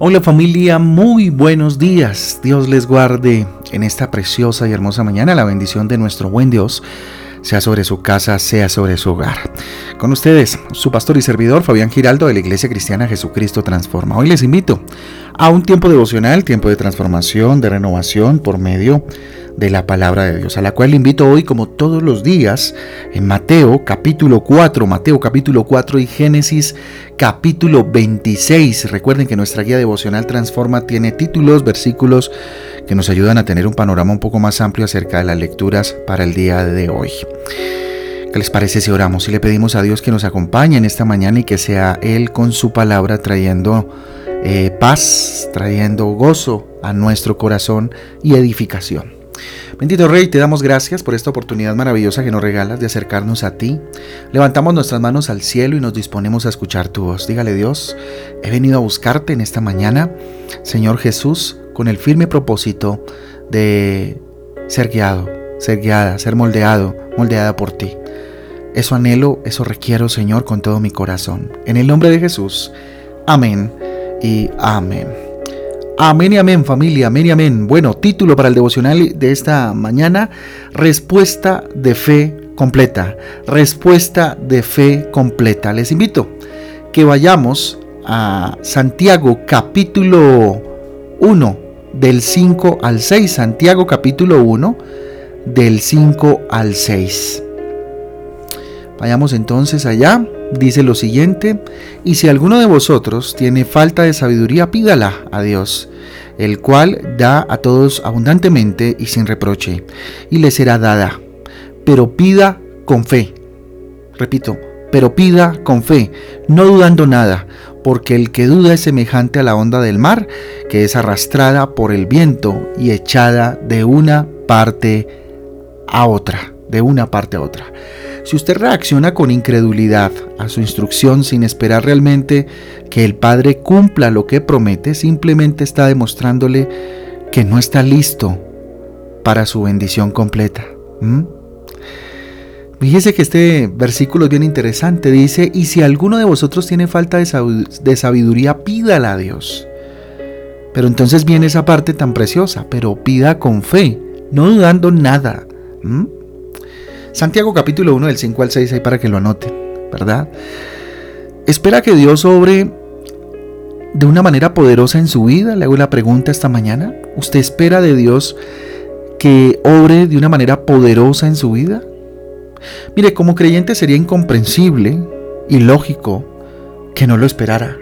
Hola familia, muy buenos días. Dios les guarde en esta preciosa y hermosa mañana. La bendición de nuestro buen Dios sea sobre su casa, sea sobre su hogar. Con ustedes, su pastor y servidor Fabián Giraldo de la Iglesia Cristiana Jesucristo Transforma. Hoy les invito a un tiempo devocional, tiempo de transformación, de renovación por medio de la palabra de Dios, a la cual invito hoy como todos los días en Mateo capítulo 4, Mateo capítulo 4 y Génesis capítulo 26. Recuerden que nuestra guía devocional Transforma tiene títulos, versículos que nos ayudan a tener un panorama un poco más amplio acerca de las lecturas para el día de hoy. ¿Qué les parece si oramos y le pedimos a Dios que nos acompañe en esta mañana y que sea Él con su palabra trayendo eh, paz, trayendo gozo a nuestro corazón y edificación? Bendito Rey, te damos gracias por esta oportunidad maravillosa que nos regalas de acercarnos a ti. Levantamos nuestras manos al cielo y nos disponemos a escuchar tu voz. Dígale Dios, he venido a buscarte en esta mañana, Señor Jesús, con el firme propósito de ser guiado, ser guiada, ser moldeado, moldeada por ti. Eso anhelo, eso requiero, Señor, con todo mi corazón. En el nombre de Jesús. Amén y amén. Amén y amén familia, amén y amén. Bueno, título para el devocional de esta mañana, respuesta de fe completa, respuesta de fe completa. Les invito que vayamos a Santiago capítulo 1 del 5 al 6, Santiago capítulo 1 del 5 al 6. Vayamos entonces allá dice lo siguiente, y si alguno de vosotros tiene falta de sabiduría, pídala a Dios, el cual da a todos abundantemente y sin reproche, y le será dada. Pero pida con fe. Repito, pero pida con fe, no dudando nada, porque el que duda es semejante a la onda del mar, que es arrastrada por el viento y echada de una parte a otra, de una parte a otra. Si usted reacciona con incredulidad a su instrucción sin esperar realmente que el Padre cumpla lo que promete, simplemente está demostrándole que no está listo para su bendición completa. Fíjese que este versículo es bien interesante. Dice, y si alguno de vosotros tiene falta de sabiduría, pídala a Dios. Pero entonces viene esa parte tan preciosa, pero pida con fe, no dudando nada. Santiago capítulo 1 del 5 al 6 ahí para que lo anoten, ¿verdad? ¿Espera que Dios obre de una manera poderosa en su vida? Le hago la pregunta esta mañana. ¿Usted espera de Dios que obre de una manera poderosa en su vida? Mire, como creyente sería incomprensible y lógico que no lo esperara.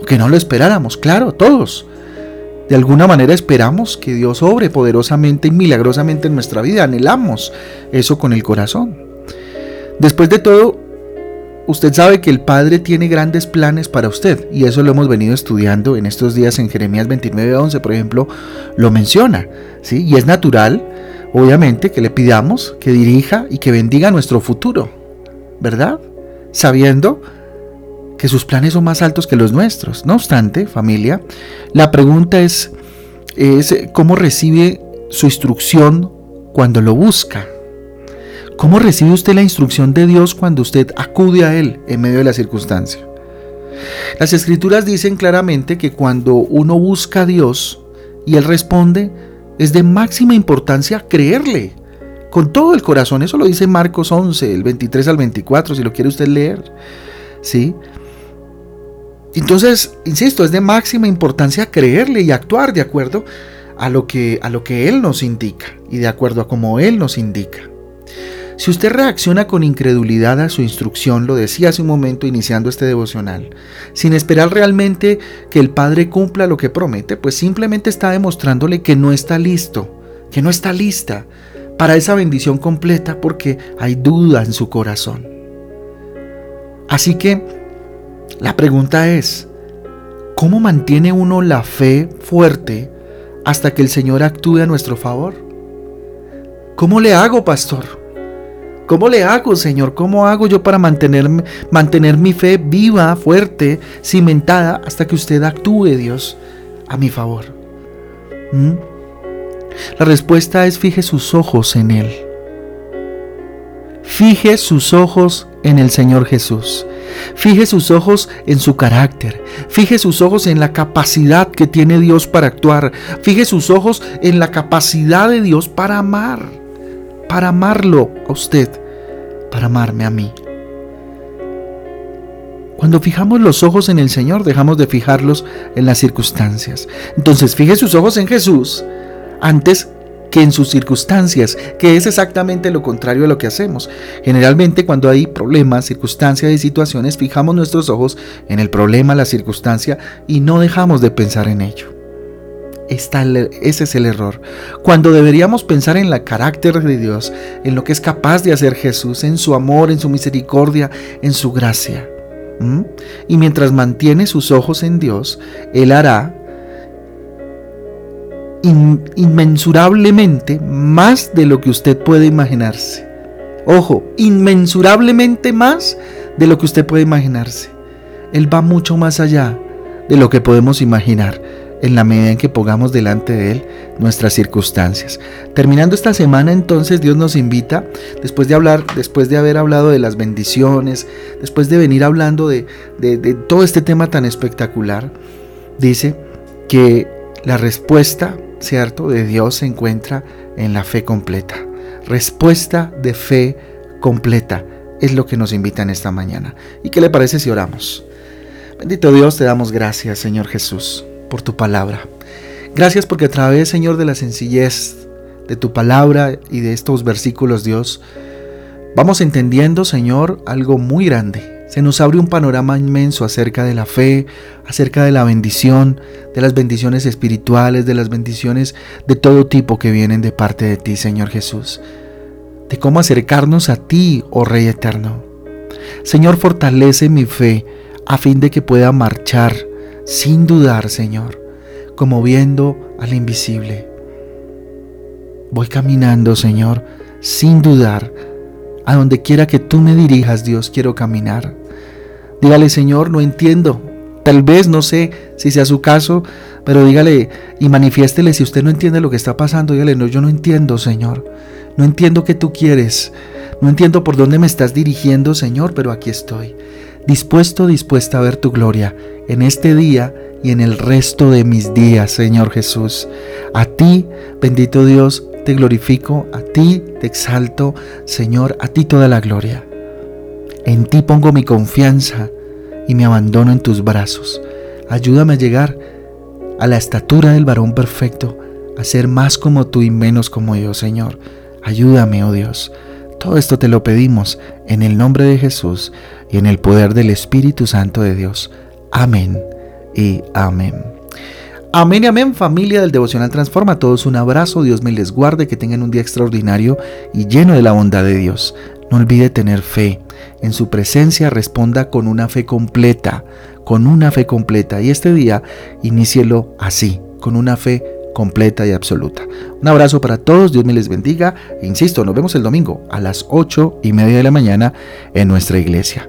O que no lo esperáramos, claro, todos. De alguna manera esperamos que Dios obre poderosamente y milagrosamente en nuestra vida. Anhelamos eso con el corazón. Después de todo, usted sabe que el Padre tiene grandes planes para usted y eso lo hemos venido estudiando en estos días en Jeremías 29:11, por ejemplo, lo menciona, ¿sí? Y es natural, obviamente, que le pidamos que dirija y que bendiga nuestro futuro, ¿verdad? Sabiendo que sus planes son más altos que los nuestros. No obstante, familia, la pregunta es, cómo recibe su instrucción cuando lo busca. ¿Cómo recibe usted la instrucción de Dios cuando usted acude a Él en medio de la circunstancia? Las escrituras dicen claramente que cuando uno busca a Dios y Él responde, es de máxima importancia creerle con todo el corazón. Eso lo dice Marcos 11, el 23 al 24, si lo quiere usted leer. ¿Sí? Entonces, insisto, es de máxima importancia creerle y actuar de acuerdo a lo que, a lo que Él nos indica y de acuerdo a cómo Él nos indica. Si usted reacciona con incredulidad a su instrucción, lo decía hace un momento iniciando este devocional, sin esperar realmente que el Padre cumpla lo que promete, pues simplemente está demostrándole que no está listo, que no está lista para esa bendición completa porque hay duda en su corazón. Así que la pregunta es, ¿cómo mantiene uno la fe fuerte hasta que el Señor actúe a nuestro favor? ¿Cómo le hago, pastor? ¿Cómo le hago, Señor? ¿Cómo hago yo para mantener, mantener mi fe viva, fuerte, cimentada, hasta que usted actúe, Dios, a mi favor? ¿Mm? La respuesta es fije sus ojos en Él. Fije sus ojos en el Señor Jesús. Fije sus ojos en su carácter. Fije sus ojos en la capacidad que tiene Dios para actuar. Fije sus ojos en la capacidad de Dios para amar. Para amarlo a usted. Para amarme a mí. Cuando fijamos los ojos en el Señor, dejamos de fijarlos en las circunstancias. Entonces, fije sus ojos en Jesús antes que en sus circunstancias, que es exactamente lo contrario a lo que hacemos. Generalmente cuando hay problemas, circunstancias y situaciones, fijamos nuestros ojos en el problema, la circunstancia y no dejamos de pensar en ello. Ese es el error. Cuando deberíamos pensar en el carácter de Dios, en lo que es capaz de hacer Jesús, en su amor, en su misericordia, en su gracia. Y mientras mantiene sus ojos en Dios, Él hará inmensurablemente más de lo que usted puede imaginarse. Ojo, inmensurablemente más de lo que usted puede imaginarse. Él va mucho más allá de lo que podemos imaginar en la medida en que pongamos delante de Él nuestras circunstancias. Terminando esta semana entonces Dios nos invita, después de hablar, después de haber hablado de las bendiciones, después de venir hablando de, de todo este tema tan espectacular, dice que la respuesta ¿cierto?, de Dios se encuentra en la fe completa. Respuesta de fe completa es lo que nos invita en esta mañana. ¿Y qué le parece si oramos? Bendito Dios, te damos gracias, Señor Jesús, por tu palabra. Gracias porque a través, Señor, de la sencillez de tu palabra y de estos versículos, Dios, vamos entendiendo, Señor, algo muy grande se nos abre un panorama inmenso acerca de la fe, acerca de la bendición, de las bendiciones espirituales, de las bendiciones de todo tipo que vienen de parte de ti, Señor Jesús. De cómo acercarnos a ti, oh Rey eterno. Señor, fortalece mi fe a fin de que pueda marchar sin dudar, Señor, como viendo al invisible. Voy caminando, Señor, sin dudar a donde quiera que tú me dirijas, Dios, quiero caminar. Dígale, Señor, no entiendo. Tal vez no sé si sea su caso, pero dígale y manifiéstele si usted no entiende lo que está pasando. Dígale, no, yo no entiendo, Señor. No entiendo qué tú quieres. No entiendo por dónde me estás dirigiendo, Señor, pero aquí estoy. Dispuesto, dispuesta a ver tu gloria en este día y en el resto de mis días, Señor Jesús. A ti, bendito Dios, te glorifico, a ti te exalto, Señor, a ti toda la gloria. En ti pongo mi confianza y me abandono en tus brazos. Ayúdame a llegar a la estatura del varón perfecto, a ser más como tú y menos como yo, Señor. Ayúdame, oh Dios. Todo esto te lo pedimos en el nombre de Jesús en el poder del Espíritu Santo de Dios. Amén y amén. Amén y amén familia del Devocional Transforma. A todos un abrazo, Dios me les guarde, que tengan un día extraordinario y lleno de la bondad de Dios. No olvide tener fe. En su presencia responda con una fe completa, con una fe completa. Y este día inícielo así, con una fe completa y absoluta. Un abrazo para todos, Dios me les bendiga. E insisto, nos vemos el domingo a las ocho y media de la mañana en nuestra iglesia.